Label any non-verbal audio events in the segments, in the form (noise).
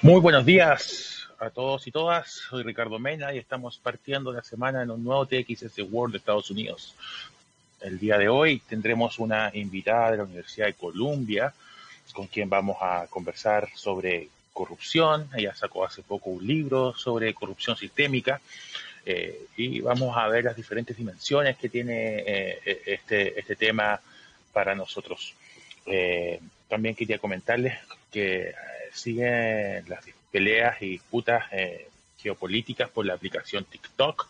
Muy buenos días a todos y todas. Soy Ricardo Mena y estamos partiendo la semana en un nuevo TXS World de Estados Unidos. El día de hoy tendremos una invitada de la Universidad de Columbia con quien vamos a conversar sobre corrupción. Ella sacó hace poco un libro sobre corrupción sistémica eh, y vamos a ver las diferentes dimensiones que tiene eh, este, este tema para nosotros. Eh, también quería comentarles que siguen las peleas y disputas eh, geopolíticas por la aplicación TikTok.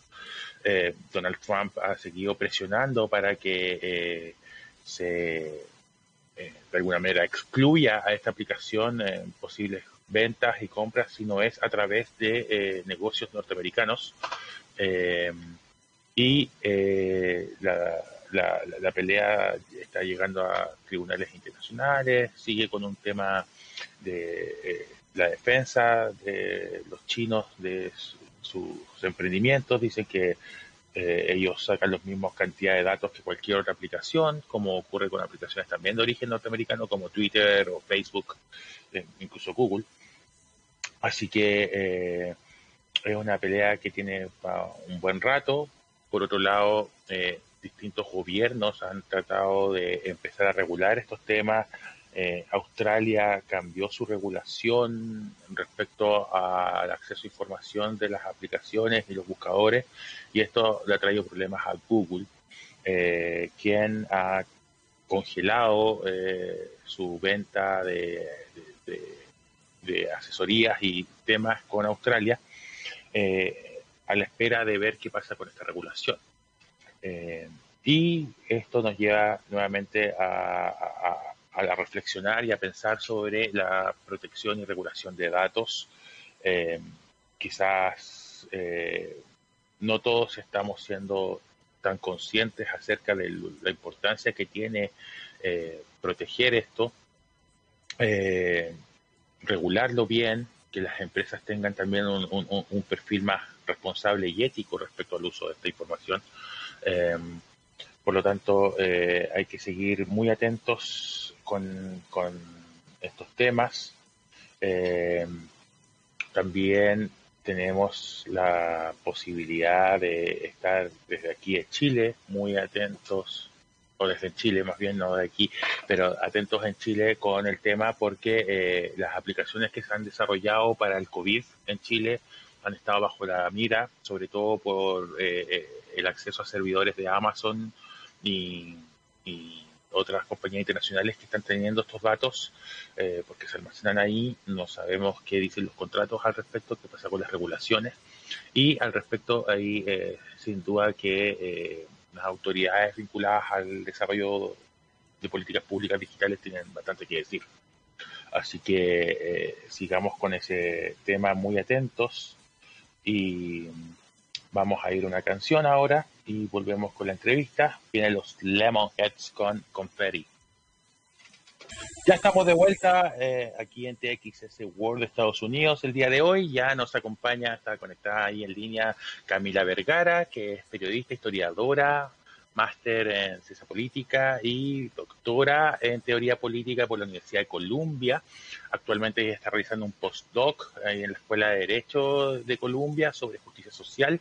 Eh, Donald Trump ha seguido presionando para que eh, se, de alguna manera, excluya a esta aplicación posibles ventas y compras si no es a través de negocios norteamericanos. y la, la, pelea está llegando a tribunales internacionales, sigue con un tema de eh, la defensa de los chinos de sus emprendimientos. Dicen que eh, ellos sacan los mismos cantidad de datos que cualquier otra aplicación, como ocurre con aplicaciones también de origen norteamericano como Twitter o Facebook, eh, incluso Google. Así que es una pelea que tiene un buen rato. Por otro lado, distintos gobiernos han tratado de empezar a regular estos temas, eh, Australia cambió su regulación respecto al acceso a información de las aplicaciones y los buscadores y esto le ha traído problemas a Google, eh, quien ha congelado eh, su venta de, asesorías y temas con Australia a la espera de ver qué pasa con esta regulación. Y esto nos lleva nuevamente a a reflexionar y a pensar sobre la protección y regulación de datos. Eh, quizás eh, no todos estamos siendo tan conscientes acerca de la importancia que tiene eh, proteger esto, regularlo bien, que las empresas tengan también un, perfil más responsable y ético respecto al uso de esta información. Por lo tanto, hay que seguir muy atentos con, estos temas. Eh, también tenemos la posibilidad de estar desde aquí de Chile muy atentos, o desde Chile más bien, no de aquí, pero atentos en Chile con el tema porque eh, las aplicaciones que se han desarrollado para el COVID en Chile han estado bajo la mira, sobre todo por eh, el acceso a servidores de Amazon y otras compañías internacionales que están teniendo estos datos eh, porque se almacenan ahí, no sabemos qué dicen los contratos al respecto, qué pasa con las regulaciones. Y al respecto ahí eh, sin duda que eh, las autoridades vinculadas al desarrollo de políticas públicas digitales tienen bastante que decir. Así que sigamos con ese tema muy atentos y vamos a ir una canción ahora y volvemos con la entrevista. Vienen los Lemonheads con Confetti. Ya estamos de vuelta eh, aquí en TXS World de Estados Unidos el día de hoy. Ya nos acompaña, está conectada ahí en línea Camila Vergara, que es periodista, historiadora, máster en ciencia política y doctora en teoría política por la Universidad de Columbia. Actualmente está realizando un postdoc en la Escuela de Derecho de Columbia sobre justicia social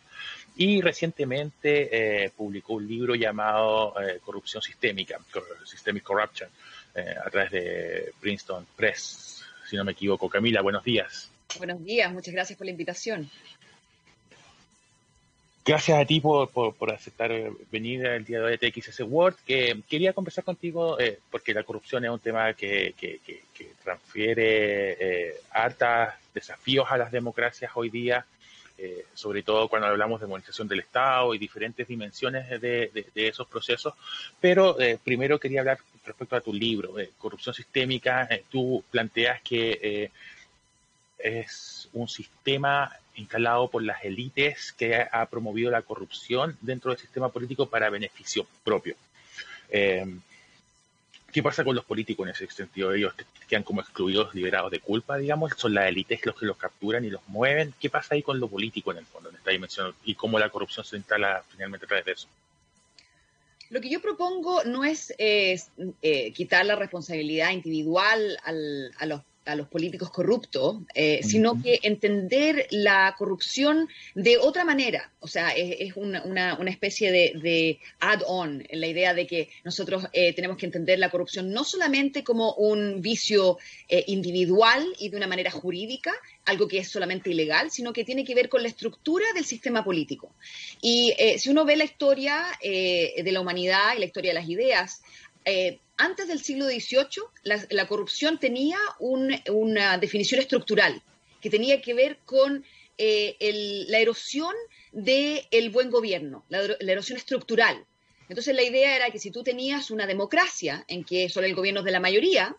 y recientemente eh, publicó un libro llamado eh, Corrupción Sistémica, Systemic Corruption, eh, a través de Princeton Press, si no me equivoco. Camila, buenos días. Buenos días, muchas gracias por la invitación. Gracias a ti por, por, aceptar venir el día de hoy a TXS World. Que quería conversar contigo porque la corrupción es un tema que, que, que, transfiere eh, desafíos a las democracias hoy día eh, sobre todo cuando hablamos de modernización del Estado y diferentes dimensiones de, esos procesos. Pero eh, primero quería hablar respecto a tu libro, Corrupción Sistémica. Eh, tú planteas que es un sistema instalado por las élites que ha promovido la corrupción dentro del sistema político para beneficio propio. ¿Qué pasa con los políticos en ese sentido? Ellos quedan como excluidos, liberados de culpa, digamos. Son las élites los que los capturan y los mueven. ¿Qué pasa ahí con lo político en el fondo, en esta dimensión? ¿Y cómo la corrupción se instala finalmente a través de eso? Lo que yo propongo no es eh, quitar la responsabilidad individual a, los, a los políticos corruptos, eh, sino que entender la corrupción de otra manera. O sea, es, una, especie de, add-on en la idea de que nosotros eh, tenemos que entender la corrupción no solamente como un vicio eh, individual y de una manera jurídica, algo que es solamente ilegal, sino que tiene que ver con la estructura del sistema político. Y si uno ve la historia de la humanidad y la historia de las ideas, antes del siglo XVIII, la, corrupción tenía una definición estructural que tenía que ver con eh, la erosión del buen gobierno, la, erosión estructural. Entonces la idea era que si tú tenías una democracia en que solo el gobierno es de la mayoría,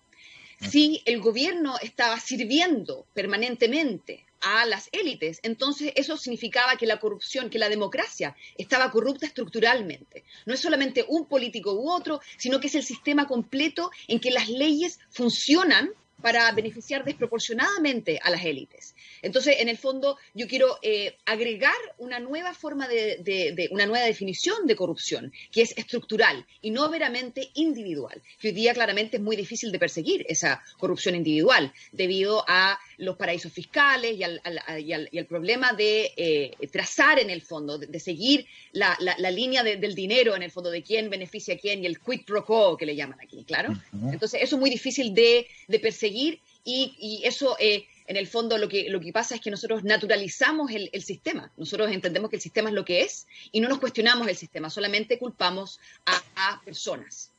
si el gobierno estaba sirviendo permanentemente a las élites. Entonces, eso significaba que la corrupción, que la democracia estaba corrupta estructuralmente. No es solamente un político u otro, sino que es el sistema completo en que las leyes funcionan para beneficiar desproporcionadamente a las élites. Entonces, en el fondo, yo quiero eh, agregar una nueva forma de, una nueva definición de corrupción, que es estructural y no meramente individual, que hoy día claramente es muy difícil de perseguir esa corrupción individual, debido a los paraísos fiscales y al, problema de eh, trazar en el fondo, de, seguir la, línea del dinero en el fondo, de quién beneficia a quién y el quid pro quo que le llaman aquí, claro. Entonces, eso es muy difícil de, perseguir y, eso... Eh, en el fondo lo que, lo que pasa es que nosotros naturalizamos el, sistema. Nosotros entendemos que el sistema es lo que es y no nos cuestionamos el sistema, solamente culpamos a, personas.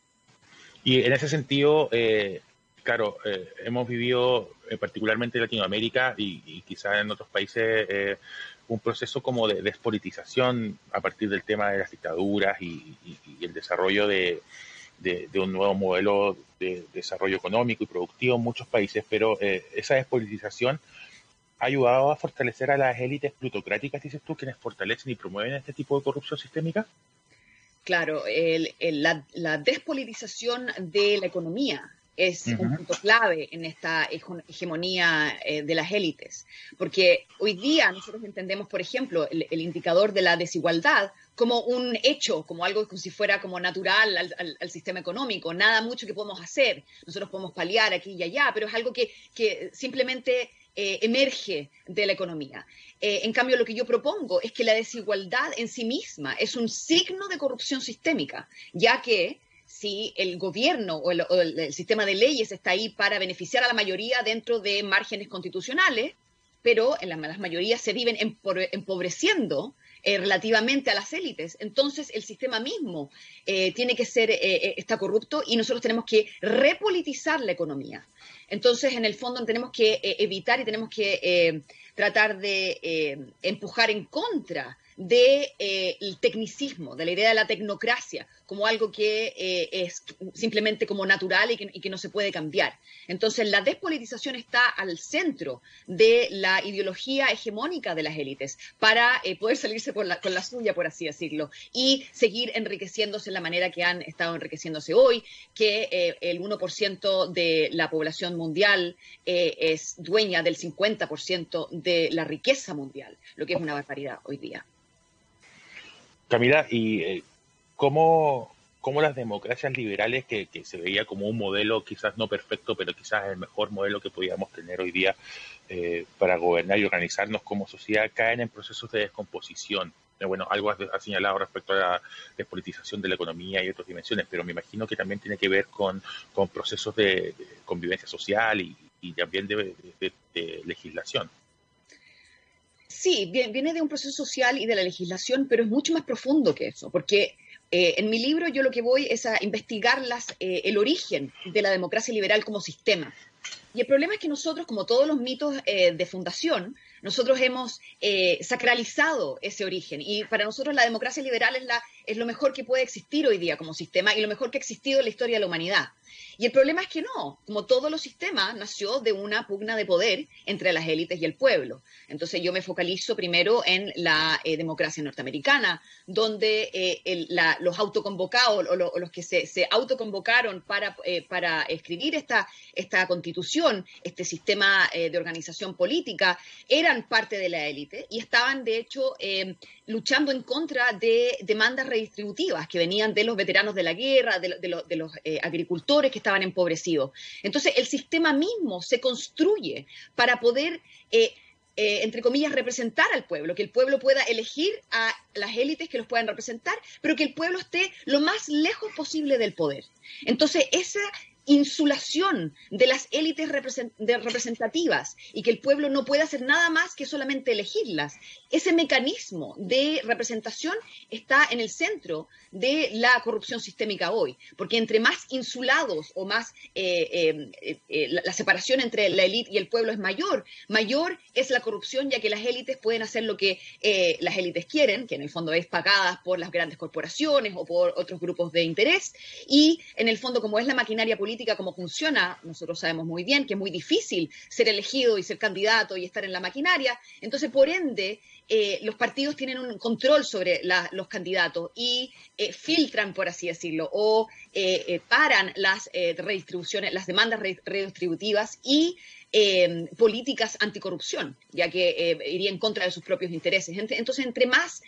Y en ese sentido, eh, claro, eh, hemos vivido eh, particularmente en Latinoamérica y, quizás en otros países un proceso como de despolitización a partir del tema de las dictaduras y el desarrollo de, un nuevo modelo de desarrollo económico y productivo en muchos países, pero eh, esa despolitización ha ayudado a fortalecer a las élites plutocráticas, dices tú, quienes fortalecen y promueven este tipo de corrupción sistémica. Claro, la, despolitización de la economía es un punto clave en esta hegemonía eh, de las élites, porque hoy día nosotros entendemos, por ejemplo, el indicador de la desigualdad como un hecho, como algo como si fuera como natural al, sistema económico, nada mucho que podemos hacer. Nosotros podemos paliar aquí y allá, pero es algo que, simplemente eh, emerge de la economía. Eh, en cambio, lo que yo propongo es que la desigualdad en sí misma es un signo de corrupción sistémica, ya que si el gobierno o el, sistema de leyes está ahí para beneficiar a la mayoría dentro de márgenes constitucionales, pero en las mayorías se viven empobreciendo eh, relativamente a las élites. Entonces, el sistema mismo eh, tiene que ser, eh, está corrupto y nosotros tenemos que repolitizar la economía. Entonces, en el fondo, tenemos que evitar y tenemos que tratar de empujar en contra del de, tecnicismo, de la idea de la tecnocracia, como algo que eh, es simplemente como natural y que, no se puede cambiar. Entonces, la despolitización está al centro de la ideología hegemónica de las élites para eh, poder salirse con la suya, por así decirlo, y seguir enriqueciéndose de la manera que han estado enriqueciéndose hoy, que eh, el 1% de la población mundial es dueña del 50% de la riqueza mundial, lo que es una barbaridad hoy día. Camila, y cómo, cómo las democracias liberales, que, se veía como un modelo quizás no perfecto, pero quizás el mejor modelo que podíamos tener hoy día eh, para gobernar y organizarnos como sociedad, caen en procesos de descomposición. Eh, bueno, algo ha señalado respecto a la despolitización de la economía y otras dimensiones, pero me imagino que también tiene que ver con, procesos de, convivencia social y, también de, de legislación. Sí, viene de un proceso social y de la legislación, pero es mucho más profundo que eso, porque eh, en mi libro yo lo que voy es a investigar eh, el origen de la democracia liberal como sistema. Y el problema es que nosotros, como todos los mitos eh, de fundación, nosotros hemos sacralizado ese origen. Y para nosotros la democracia liberal es, la, es lo mejor que puede existir hoy día como sistema y lo mejor que ha existido en la historia de la humanidad. Y el problema es que no, como todos los sistemas, nació de una pugna de poder entre las élites y el pueblo. Entonces yo me focalizo primero en la eh, democracia norteamericana, donde eh, los autoconvocados o, los que se, autoconvocaron para, eh, para escribir esta, esta constitución, este sistema de organización política, eran parte de la élite y estaban, de hecho, luchando en contra de demandas redistributivas que venían de los veteranos de la guerra, de, los agricultores que estaban empobrecidos. Entonces, el sistema mismo se construye para poder eh, entre comillas, representar al pueblo, que el pueblo pueda elegir a las élites que los puedan representar, pero que el pueblo esté lo más lejos posible del poder. Entonces, esa insulación de las élites representativas y que el pueblo no puede hacer nada más que solamente elegirlas. Ese mecanismo de representación está en el centro de la corrupción sistémica hoy, porque entre más insulados o más eh, eh, eh, la, separación entre la élite y el pueblo es mayor, mayor es la corrupción, ya que las élites pueden hacer lo que las élites quieren, que en el fondo es pagadas por las grandes corporaciones o por otros grupos de interés, y en el fondo como es la maquinaria política, política como funciona, nosotros sabemos muy bien que es muy difícil ser elegido y ser candidato y estar en la maquinaria. Entonces, por ende, eh, los partidos tienen un control sobre los candidatos y eh, filtran, por así decirlo, o eh, paran las redistribuciones, las demandas redistributivas y políticas anticorrupción, ya que iría en contra de sus propios intereses. Entonces, entre más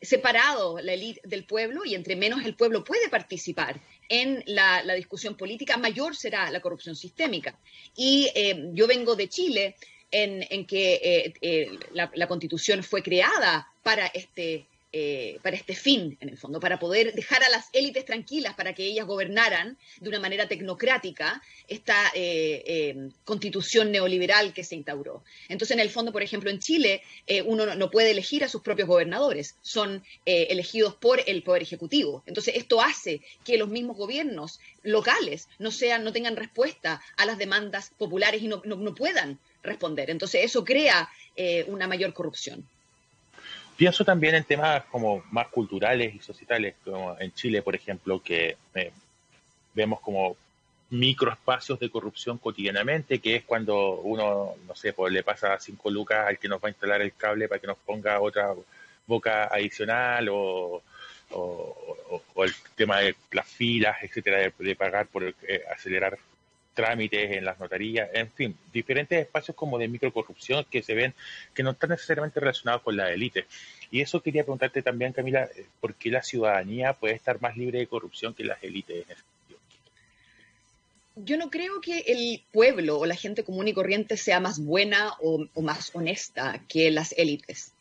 separado la élite del pueblo y entre menos el pueblo puede participar en la, discusión política, mayor será la corrupción sistémica. Y eh, yo vengo de Chile, en, que eh, eh, la, constitución fue creada para este eh, para este fin, en el fondo, para poder dejar a las élites tranquilas, para que ellas gobernaran de una manera tecnocrática esta eh, eh, constitución neoliberal que se instauró. Entonces, en el fondo, por ejemplo, en Chile, uno no puede elegir a sus propios gobernadores, son elegidos por el Poder Ejecutivo. Entonces, esto hace que los mismos gobiernos locales no, sean, no tengan respuesta a las demandas populares y no, no puedan responder. Entonces, eso crea una mayor corrupción. Pienso también en temas como más culturales y societales, como en Chile, por ejemplo, que eh, vemos como microespacios de corrupción cotidianamente, que es cuando uno, no sé, pues le pasa cinco lucas al que nos va a instalar el cable para que nos ponga otra boca adicional o, el tema de las filas, etcétera, de, pagar por eh, acelerar trámites en las notarías, en fin, diferentes espacios como de microcorrupción que se ven que no están necesariamente relacionados con la élite. Y eso quería preguntarte también, Camila, eh, ¿por qué la ciudadanía puede estar más libre de corrupción que las élites en ese sentido? Yo no creo que el pueblo o la gente común y corriente sea más buena o, más honesta que las élites.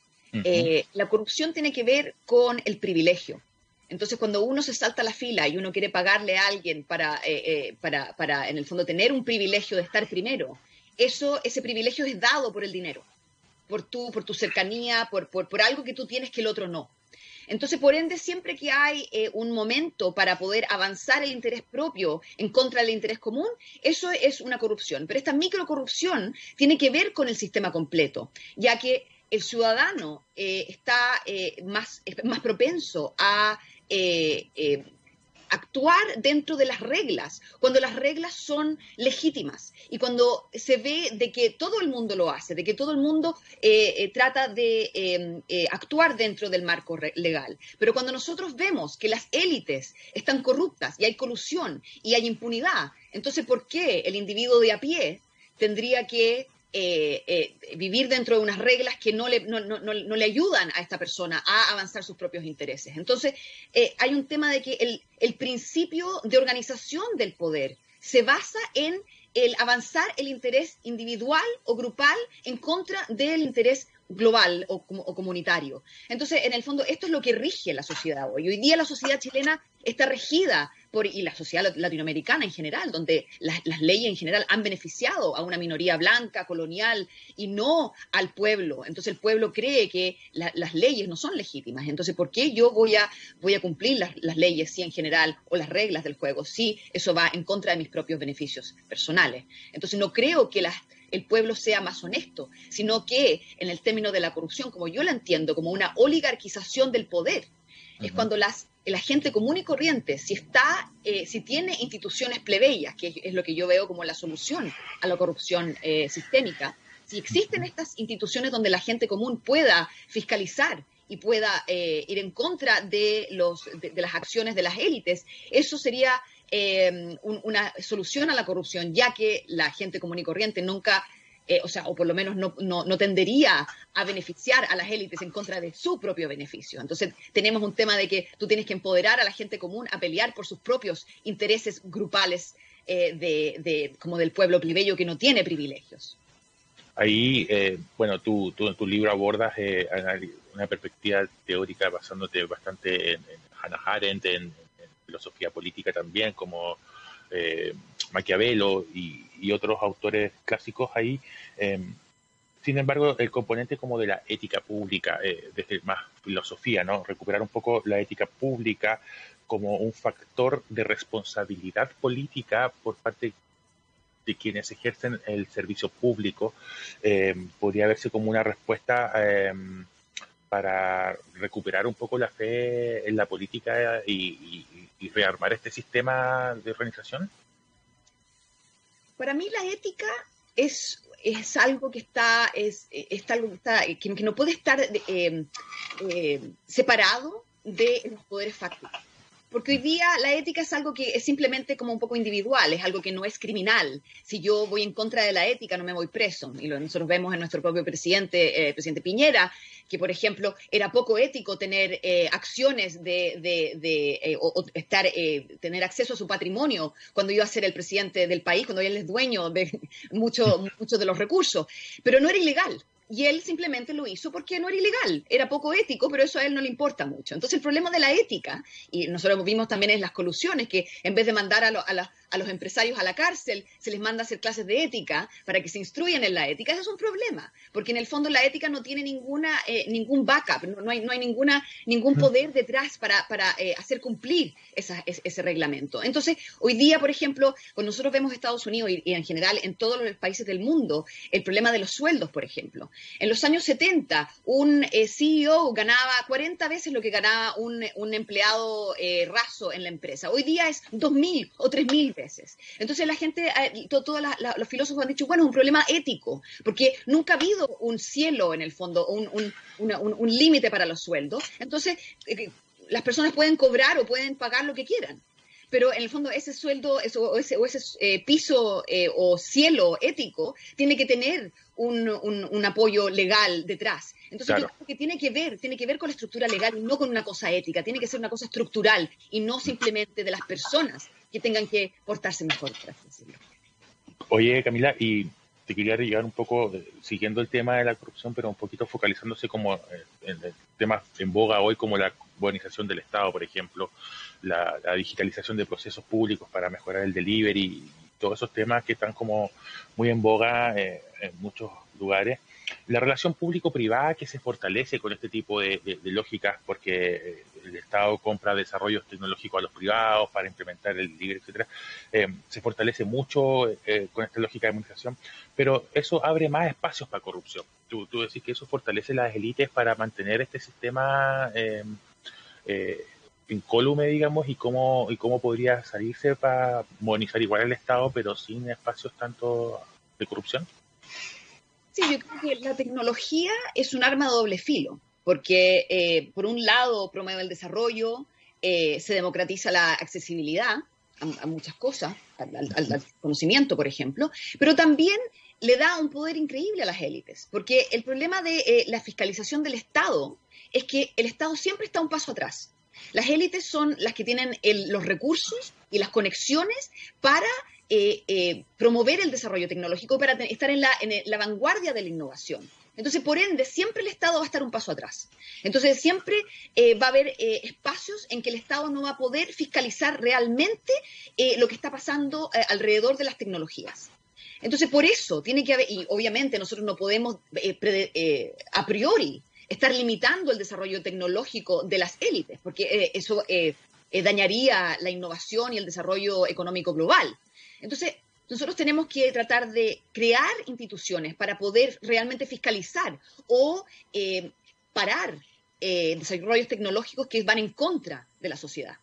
Eh, la corrupción tiene que ver con el privilegio. Entonces, cuando uno se salta la fila y uno quiere pagarle a alguien para, eh, eh, para, para, en el fondo, tener un privilegio de estar primero, eso, ese privilegio es dado por el dinero, por tu, por tu cercanía, por, por, por algo que tú tienes que el otro no. Entonces, por ende, siempre que hay eh, un momento para poder avanzar el interés propio en contra del interés común, eso es una corrupción. Pero esta microcorrupción tiene que ver con el sistema completo, ya que el ciudadano está más, más propenso a eh, eh, actuar dentro de las reglas, cuando las reglas son legítimas y cuando se ve de que todo el mundo lo hace, de que todo el mundo eh, trata de em, actuar dentro del marco legal. Pero cuando nosotros vemos que las élites están corruptas y hay colusión y hay impunidad, entonces ¿por qué el individuo de a pie tendría que eh, eh, vivir dentro de unas reglas que no le, no, le, ayudan a esta persona a avanzar sus propios intereses. Entonces, eh, hay un tema de que el, el principio de organización del poder se basa en el avanzar el interés individual o grupal en contra del interés global o, o, comunitario. Entonces, en el fondo, esto es lo que rige la sociedad hoy. Hoy día la sociedad chilena está regida por, y la sociedad latinoamericana en general, donde las, leyes en general han beneficiado a una minoría blanca, colonial, y no al pueblo. Entonces el pueblo cree que las leyes no son legítimas. Entonces, ¿por qué yo voy a, voy a cumplir las, leyes, sí, en general, o las reglas del juego, si eso va en contra de mis propios beneficios personales? Entonces, no creo que las el pueblo sea más honesto, sino que en el término de la corrupción, como yo la entiendo, como una oligarquización del poder, es cuando las, la gente común y corriente, si está, eh, si tiene instituciones plebeyas, que es, lo que yo veo como la solución a la corrupción eh, sistémica, si existen estas instituciones donde la gente común pueda fiscalizar y pueda eh, ir en contra de, los, de, las acciones de las élites, eso sería una solución a la corrupción, ya que la gente común y corriente nunca eh, o sea, o por lo menos no, no, tendería a beneficiar a las élites en contra de su propio beneficio. Entonces, tenemos un tema de que tú tienes que empoderar a la gente común a pelear por sus propios intereses grupales eh, de, como del pueblo plebeyo que no tiene privilegios. Ahí, eh, bueno, tú, tú, en tu libro abordas una perspectiva teórica basándote bastante en, Hannah Arendt, en, filosofía política también, como Maquiavelo y, y otros autores clásicos ahí. Em, sin embargo, el componente como de la ética pública, eh, desde más filosofía, ¿no? Recuperar un poco la ética pública como un factor de responsabilidad política por parte de quienes ejercen el servicio público, em, podría verse como una respuesta em, para recuperar un poco la fe en la política y rearmar este sistema de organización. Para mí la ética es, es algo que está, es, algo que, está, que, no puede estar eh, eh, separado de los poderes fácticos. Porque hoy día la ética es algo que es simplemente como un poco individual, es algo que no es criminal. Si yo voy en contra de la ética, no me voy preso. Y lo, nosotros vemos en nuestro propio presidente, eh, presidente Piñera, que por ejemplo era poco ético tener eh, acciones de, de, eh, o, estar, tener acceso a su patrimonio cuando iba a ser el presidente del país, cuando él es dueño de (laughs) muchos mucho de los recursos. Pero no era ilegal y él simplemente lo hizo porque no era ilegal, era poco ético, pero eso a él no le importa mucho. Entonces el problema de la ética, y nosotros vimos también en las colusiones, que en vez de mandar a, los empresarios a la cárcel, se les manda a hacer clases de ética para que se instruyan en la ética, eso es un problema, porque en el fondo la ética no tiene ninguna, eh, ningún backup, no, hay, no hay ninguna, ningún poder detrás para, para eh, hacer cumplir ese, reglamento. Entonces, hoy día, por ejemplo, cuando nosotros vemos Estados Unidos y en general en todos los países del mundo, el problema de los sueldos, por ejemplo. En los años 70, un eh, CEO ganaba 40 veces lo que ganaba un, empleado eh, raso en la empresa. Hoy día es 2.000 o 3.000 veces. Entonces la gente, eh, todos los filósofos han dicho, bueno, es un problema ético, porque nunca ha habido un cielo en el fondo, un, un límite para los sueldos. Entonces, las personas pueden cobrar o pueden pagar lo que quieran pero en el fondo ese sueldo o ese, ese piso o cielo ético tiene que tener un, apoyo legal detrás. Entonces, yo creo que tiene que ver, tiene que ver con la estructura legal y no con una cosa ética, tiene que ser una cosa estructural y no simplemente de las personas que tengan que portarse mejor, Oye, Camila, y te quería llegar un poco, eh, siguiendo el tema de la corrupción, pero un poquito focalizándose como eh, en temas en boga hoy, como la modernización del Estado, por ejemplo, la, la digitalización de procesos públicos para mejorar el delivery todos esos temas que están como muy en boga eh, en muchos lugares. La relación público-privada que se fortalece con este tipo de, lógicas, porque eh, el Estado compra desarrollos tecnológicos a los privados para implementar el libre, etcétera, eh, se fortalece mucho con esta lógica de administración, pero eso abre más espacios para corrupción. Tú, tú decís que eso fortalece las élites para mantener este sistema eh, incólume, digamos, y cómo, y cómo podría salirse para modernizar igual el Estado, pero sin espacios tanto de corrupción? Sí, yo creo que la tecnología es un arma de doble filo, porque eh, por un lado promueve el desarrollo, eh, se democratiza la accesibilidad a, muchas cosas, al, conocimiento, por ejemplo, pero también le da un poder increíble a las élites, porque el problema de eh, la fiscalización del Estado es que el Estado siempre está un paso atrás. Las élites son las que tienen los recursos y las conexiones para eh, eh, promover el desarrollo tecnológico, para estar en la, vanguardia de la innovación. Entonces, por ende, siempre el Estado va a estar un paso atrás. Entonces, siempre eh, va a haber espacios en que el Estado no va a poder fiscalizar realmente lo que está pasando alrededor de las tecnologías. Entonces, por eso tiene que haber, y obviamente nosotros no podemos a priori estar limitando el desarrollo tecnológico de las élites, porque eh, eso eh, eh, dañaría la innovación y el desarrollo económico global. Entonces, nosotros tenemos que tratar de crear instituciones para poder realmente fiscalizar o parar desarrollos tecnológicos que van en contra de la sociedad.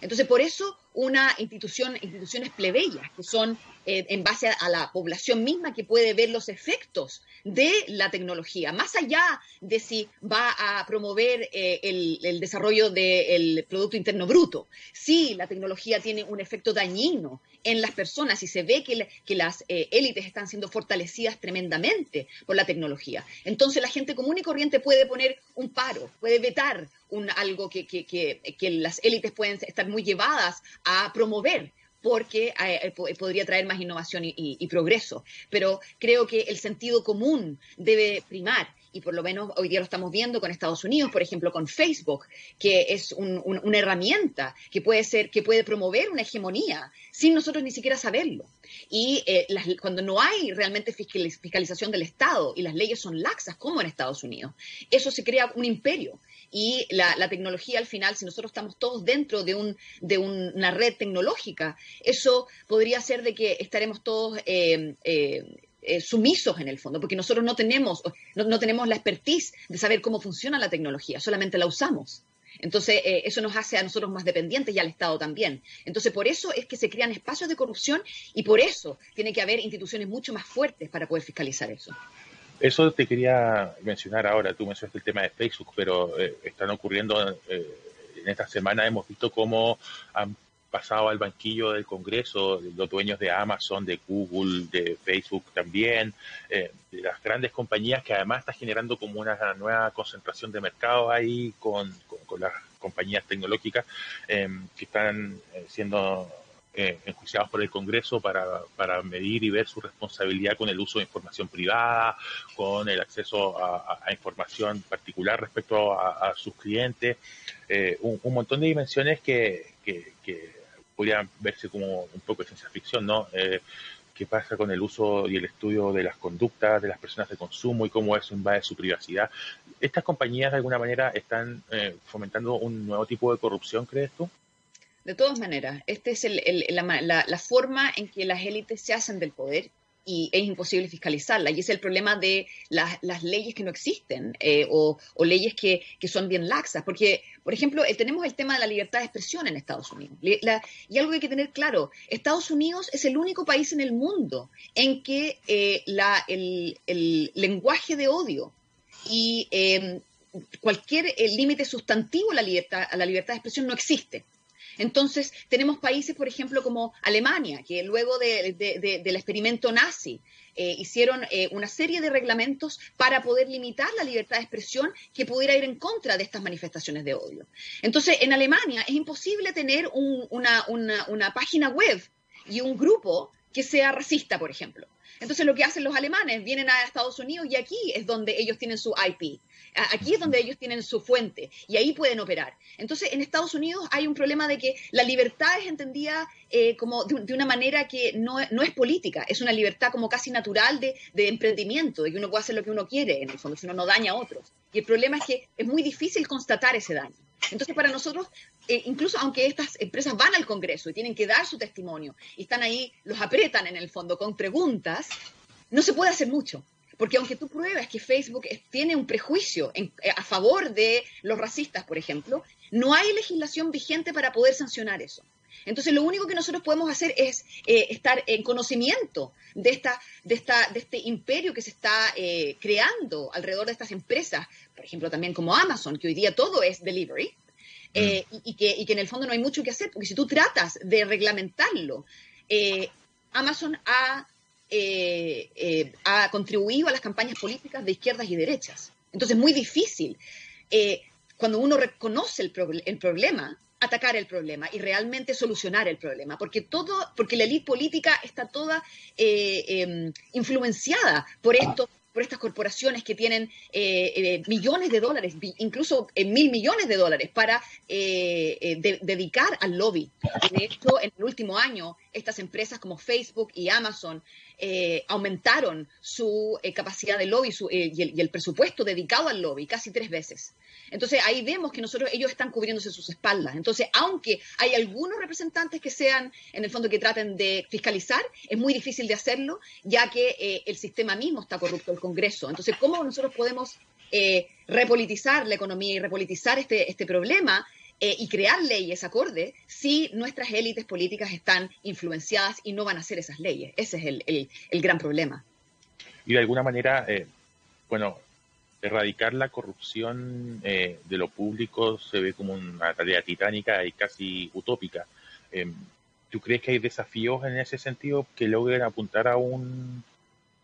Entonces, por eso una institución, instituciones plebeyas, que son eh, en base a, la población misma que puede ver los efectos de la tecnología, más allá de si va a promover eh, el, desarrollo del Producto Interno Bruto. Si la tecnología tiene un efecto dañino en las personas y se ve que, que las eh, élites están siendo fortalecidas tremendamente por la tecnología, entonces la gente común y corriente puede poner un paro, puede vetar un, algo que, que, que las élites pueden estar muy llevadas a promover porque eh, eh, podría traer más innovación y, progreso. Pero creo que el sentido común debe primar y por lo menos hoy día lo estamos viendo con Estados Unidos, por ejemplo, con Facebook, que es una herramienta que puede ser, que puede promover una hegemonía sin nosotros ni siquiera saberlo. Y eh, cuando no hay realmente fiscalización del Estado y las leyes son laxas, como en Estados Unidos, eso se crea un imperio y la, tecnología al final, si nosotros estamos todos dentro de, un, de una red tecnológica, eso podría ser de que estaremos todos eh, eh, eh, sumisos en el fondo, porque nosotros no tenemos, no, tenemos la expertise de saber cómo funciona la tecnología, solamente la usamos. Entonces, eso nos hace a nosotros más dependientes y al Estado también. Entonces, por eso es que se crean espacios de corrupción y por eso tiene que haber instituciones mucho más fuertes para poder fiscalizar eso. Eso te quería mencionar ahora. Tú mencionaste el tema de Facebook, pero eh, están ocurriendo eh, en esta semana. Hemos visto cómo han pasado al banquillo del Congreso los dueños de Amazon, de Google, de Facebook también, eh, de las grandes compañías que además está generando como una nueva concentración de mercado ahí con, con las compañías tecnológicas que están siendo eh, enjuiciados por el Congreso para, para, medir y ver su responsabilidad con el uso de información privada, con el acceso a, información particular respecto a, sus clientes, eh, un, montón de dimensiones que, podrían verse como un poco de ciencia ficción, ¿no? Eh, qué pasa con el uso y el estudio de las conductas de las personas de consumo y cómo eso invade su privacidad. ¿Estas compañías de alguna manera están eh, fomentando un nuevo tipo de corrupción, crees tú? De todas maneras, esta es la, forma en que las élites se hacen del poder y es imposible fiscalizarla. Y es el problema de las, leyes que no existen eh, o, leyes que, son bien laxas. Porque, por ejemplo, eh, tenemos el tema de la libertad de expresión en Estados Unidos. y algo que hay que tener claro, Estados Unidos es el único país en el mundo en que eh, el, lenguaje de odio y cualquier límite sustantivo a la, libertad, a la libertad de expresión no existe. Entonces, tenemos países, por ejemplo, como Alemania, que luego del experimento nazi eh, hicieron eh, una serie de reglamentos para poder limitar la libertad de expresión que pudiera ir en contra de estas manifestaciones de odio. Entonces, en Alemania es imposible tener una, una página web y un grupo que sea racista, por ejemplo. Entonces lo que hacen los alemanes, vienen a Estados Unidos y aquí es donde ellos tienen su IP. Aquí es donde ellos tienen su fuente y ahí pueden operar. Entonces, en Estados Unidos hay un problema de que la libertad es entendida eh, como de, una manera que no, es política, es una libertad como casi natural de, emprendimiento, de que uno puede hacer lo que uno quiere, en el fondo, si uno no daña a otros. Y el problema es que es muy difícil constatar ese daño. Entonces, para nosotros, eh, incluso aunque estas empresas van al Congreso y tienen que dar su testimonio y están ahí, los apretan en el fondo con preguntas, no se puede hacer mucho. Porque aunque tú pruebas que Facebook tiene un prejuicio eh, a favor de los racistas, por ejemplo, no hay legislación vigente para poder sancionar eso. Entonces, lo único que nosotros podemos hacer es eh, estar en conocimiento de, esta, de, esta, de este imperio que se está eh, creando alrededor de estas empresas, por ejemplo, también como Amazon, que hoy día todo es delivery, mm. y, que, y, que, en el fondo no hay mucho que hacer, porque si tú tratas de reglamentarlo, Amazon ha eh, eh, ha contribuido a las campañas políticas de izquierdas y derechas. Entonces es muy difícil, eh, cuando uno reconoce el, problema, atacar el problema y realmente solucionar el problema, porque todo, porque la élite política está toda em, influenciada por esto por estas corporaciones que tienen millones de dólares, incluso mil millones de dólares, para dedicar al lobby. De hecho, en el último año, estas empresas como Facebook y Amazon eh, aumentaron su eh, capacidad de lobby eh, y, el, presupuesto dedicado al lobby casi tres veces. Entonces ahí vemos que nosotros ellos están cubriéndose sus espaldas. Entonces, aunque hay algunos representantes que sean, en el fondo, que traten de fiscalizar, es muy difícil de hacerlo, ya que el sistema mismo está corrupto, el Congreso. Entonces, ¿cómo nosotros podemos repolitizar la economía y repolitizar este, este problema eh, y crear leyes acorde si nuestras élites políticas están influenciadas y no van a hacer esas leyes. Ese es el, gran problema. Y de alguna manera, eh, bueno, erradicar la corrupción eh, de lo público se ve como una tarea titánica y casi utópica. Em, ¿Tú crees que hay desafíos en ese sentido que logren apuntar a un,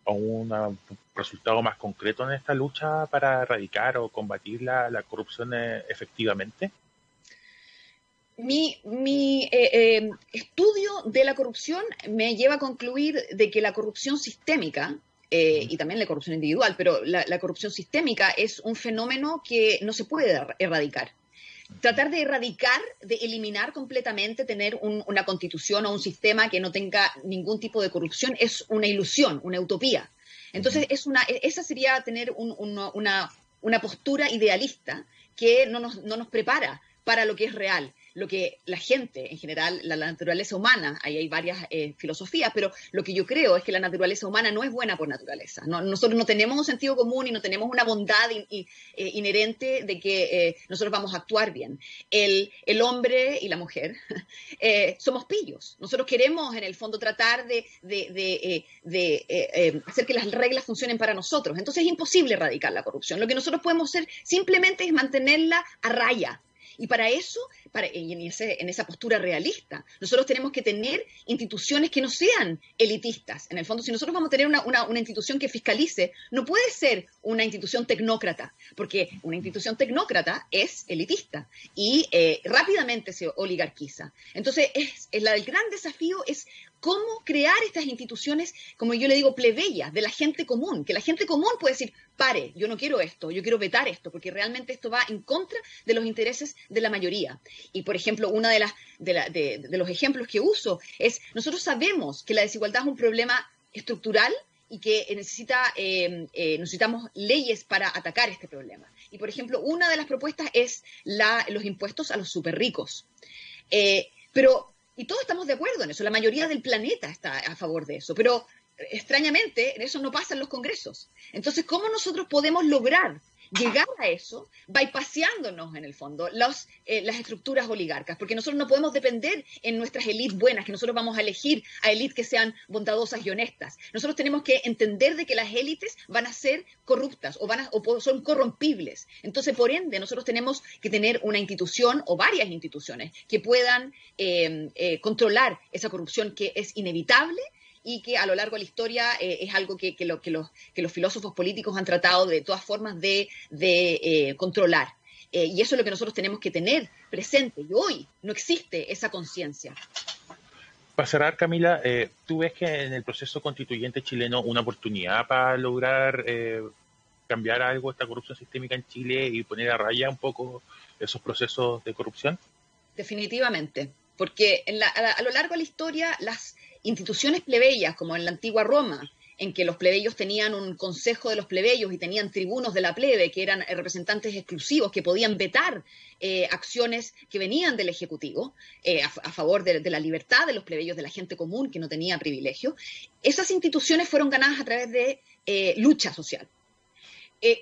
a un resultado más concreto en esta lucha para erradicar o combatir la, la corrupción efectivamente? Mi, mi eh, eh, estudio de la corrupción me lleva a concluir de que la corrupción sistémica, eh, y también la corrupción individual, pero la, corrupción sistémica es un fenómeno que no se puede erradicar. Tratar de erradicar, de eliminar completamente, tener una constitución o un sistema que no tenga ningún tipo de corrupción es una ilusión, una utopía. Entonces, es una, e, esa sería tener una, una, postura idealista que no nos, no nos prepara para lo que es real lo que la gente en general, la, naturaleza humana, ahí hay varias eh, filosofías, pero lo que yo creo es que la naturaleza humana no es buena por naturaleza. nosotros no tenemos un sentido común y no tenemos una bondad eh, inherente de que eh, nosotros vamos a actuar bien. El, el hombre y la mujer (laughs) somos pillos. Nosotros queremos, en el fondo, tratar de, de, de hacer que las reglas funcionen para nosotros. Entonces es imposible erradicar la corrupción. Lo que nosotros podemos hacer simplemente es mantenerla a raya y para eso, para, en, en esa postura realista, nosotros tenemos que tener instituciones que no sean elitistas. En el fondo, si nosotros vamos a tener una, una, institución que fiscalice, no puede ser una institución tecnócrata, porque una institución tecnócrata es elitista y eh, rápidamente se oligarquiza. Entonces, es, el gran desafío es cómo crear estas instituciones, como yo le digo, plebeyas, de la gente común, que la gente común puede decir, pare, yo no quiero esto, yo quiero vetar esto, porque realmente esto va en contra de los intereses de la mayoría. Y, por ejemplo, uno de, las, de, los ejemplos que uso es, nosotros sabemos que la desigualdad es un problema estructural y que necesita, eh, eh, necesitamos leyes para atacar este problema. Y, por ejemplo, una de las propuestas es la, los impuestos a los súper ricos. Eh, pero y todos estamos de acuerdo en eso, la mayoría del planeta está a favor de eso, pero extrañamente eso no pasa en los congresos. Entonces, ¿cómo nosotros podemos lograr llegar a eso bypaseándonos en el fondo los, eh, las estructuras oligarcas, porque nosotros no podemos depender en nuestras élites buenas, que nosotros vamos a elegir a élites que sean bondadosas y honestas. Nosotros tenemos que entender de que las élites van a ser corruptas o, van o son corrompibles. Entonces, por ende, nosotros tenemos que tener una institución o varias instituciones que puedan eh, eh, controlar esa corrupción que es inevitable y que a lo largo de la historia eh, es algo que, lo, que, los, que, los, filósofos políticos han tratado de todas formas de, eh, controlar. Eh, y eso es lo que nosotros tenemos que tener presente. Y hoy no existe esa conciencia. Para cerrar, Camila, ¿tú ves que en el proceso constituyente chileno una oportunidad para lograr cambiar algo esta corrupción sistémica en Chile y poner a raya un poco esos procesos de corrupción? Definitivamente, porque a, lo largo de la historia las instituciones plebeyas, como en la antigua Roma, en que los plebeyos tenían un consejo de los plebeyos y tenían tribunos de la plebe, que eran representantes exclusivos, que podían vetar eh, acciones que venían del Ejecutivo eh, a, favor de, la libertad de los plebeyos, de la gente común que no tenía privilegio. Esas instituciones fueron ganadas a través de eh, lucha social.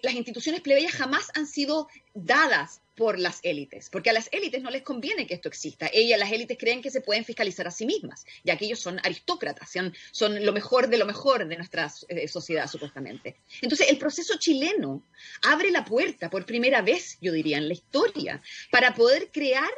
las instituciones plebeyas jamás han sido dadas por las élites, porque a las élites no les conviene que esto exista. Ellas, las élites, creen que se pueden fiscalizar a sí mismas, ya que ellos son aristócratas, son, son lo mejor de lo mejor de nuestra eh, sociedad, supuestamente. Entonces, el proceso chileno abre la puerta por primera vez, yo diría, en la historia, para poder crear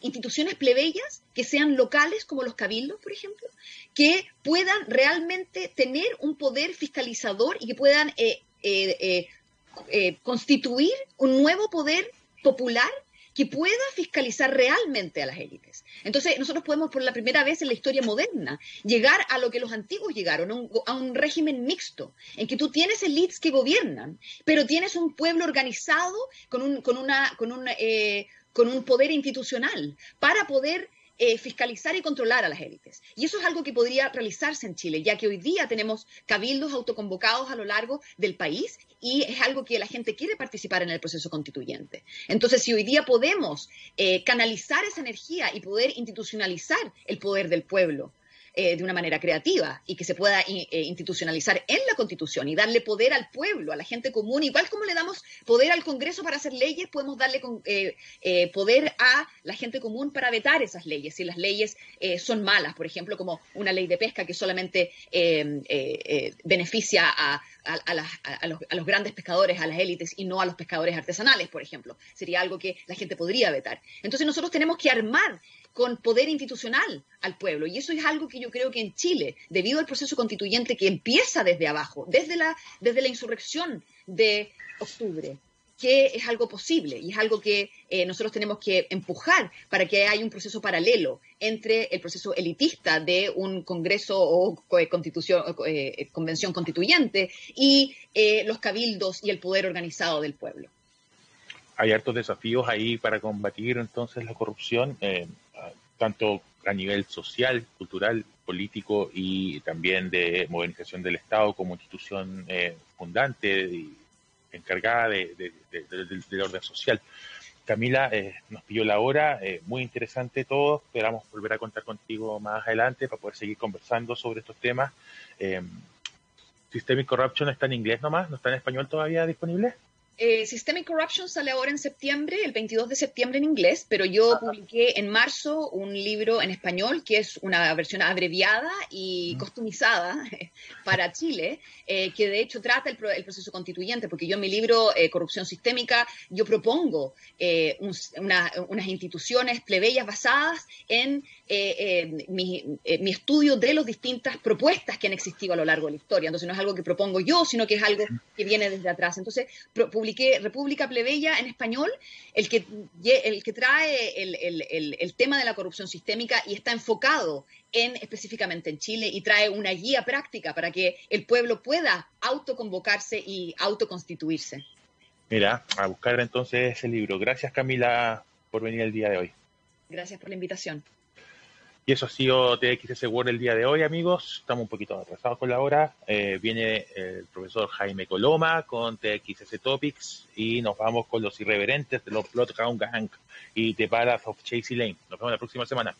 instituciones plebeyas que sean locales, como los cabildos, por ejemplo, que puedan realmente tener un poder fiscalizador y que puedan eh, eh, constituir un nuevo poder popular que pueda fiscalizar realmente a las élites. Entonces, nosotros podemos, por la primera vez en la historia moderna, llegar a lo que los antiguos llegaron, a un, régimen mixto, en que tú tienes élites que gobiernan, pero tienes un pueblo organizado con un, con una, con un, eh, con un poder institucional para poder eh, fiscalizar y controlar a las élites. Y eso es algo que podría realizarse en Chile, ya que hoy día tenemos cabildos autoconvocados a lo largo del país y es algo que la gente quiere participar en el proceso constituyente. Entonces, si hoy día podemos eh, canalizar esa energía y poder institucionalizar el poder del pueblo, eh, de una manera creativa y que se pueda eh, institucionalizar en la Constitución y darle poder al pueblo, a la gente común, igual como le damos poder al Congreso para hacer leyes, podemos darle poder a la gente común para vetar esas leyes, si las leyes son malas, por ejemplo, como una ley de pesca que solamente beneficia a los grandes pescadores, a las élites y no a los pescadores artesanales, por ejemplo. Sería algo que la gente podría vetar. Entonces nosotros tenemos que armar con poder institucional al pueblo. Y eso es algo que yo creo que en Chile, debido al proceso constituyente que empieza desde abajo, desde la, desde la insurrección de octubre, que es algo posible y es algo que eh, nosotros tenemos que empujar para que haya un proceso paralelo entre el proceso elitista de un congreso o constitución, eh, convención constituyente y eh, los cabildos y el poder organizado del pueblo. Hay hartos desafíos ahí para combatir entonces la corrupción tanto a nivel social, cultural, político y también de modernización del Estado como institución eh, fundante y encargada de, del orden social. Camila, eh, nos pilló la hora, eh, muy interesante todo, esperamos volver a contar contigo más adelante para poder seguir conversando sobre estos temas. Systemic Corruption está en inglés nomás, no está en español todavía disponible. Eh, Systemic Corruption sale ahora en septiembre, el 22 de septiembre en inglés, pero yo publiqué en marzo un libro en español que es una versión abreviada y customizada (laughs) para Chile, eh, que de hecho trata el, proceso constituyente, porque yo en mi libro eh, Corrupción Sistémica, yo propongo unas instituciones plebeyas basadas en mi, mi, estudio de las distintas propuestas que han existido a lo largo de la historia. Entonces no es algo que propongo yo, sino que es algo que viene desde atrás. Entonces, publiqué República Plebeya en español, el que, el que trae el, tema de la corrupción sistémica y está enfocado en específicamente en Chile y trae una guía práctica para que el pueblo pueda autoconvocarse y autoconstituirse. Mira, a buscar entonces ese libro. Gracias Camila por venir el día de hoy. Gracias por la invitación. Y eso ha sido TXS World el día de hoy, amigos. Estamos un poquito atrasados con la hora. Eh, viene el profesor Jaime Coloma con TXS Topics y nos vamos con los irreverentes de los Bloodhound Gang y The Ballad of Chasey Lane. Nos vemos la próxima semana.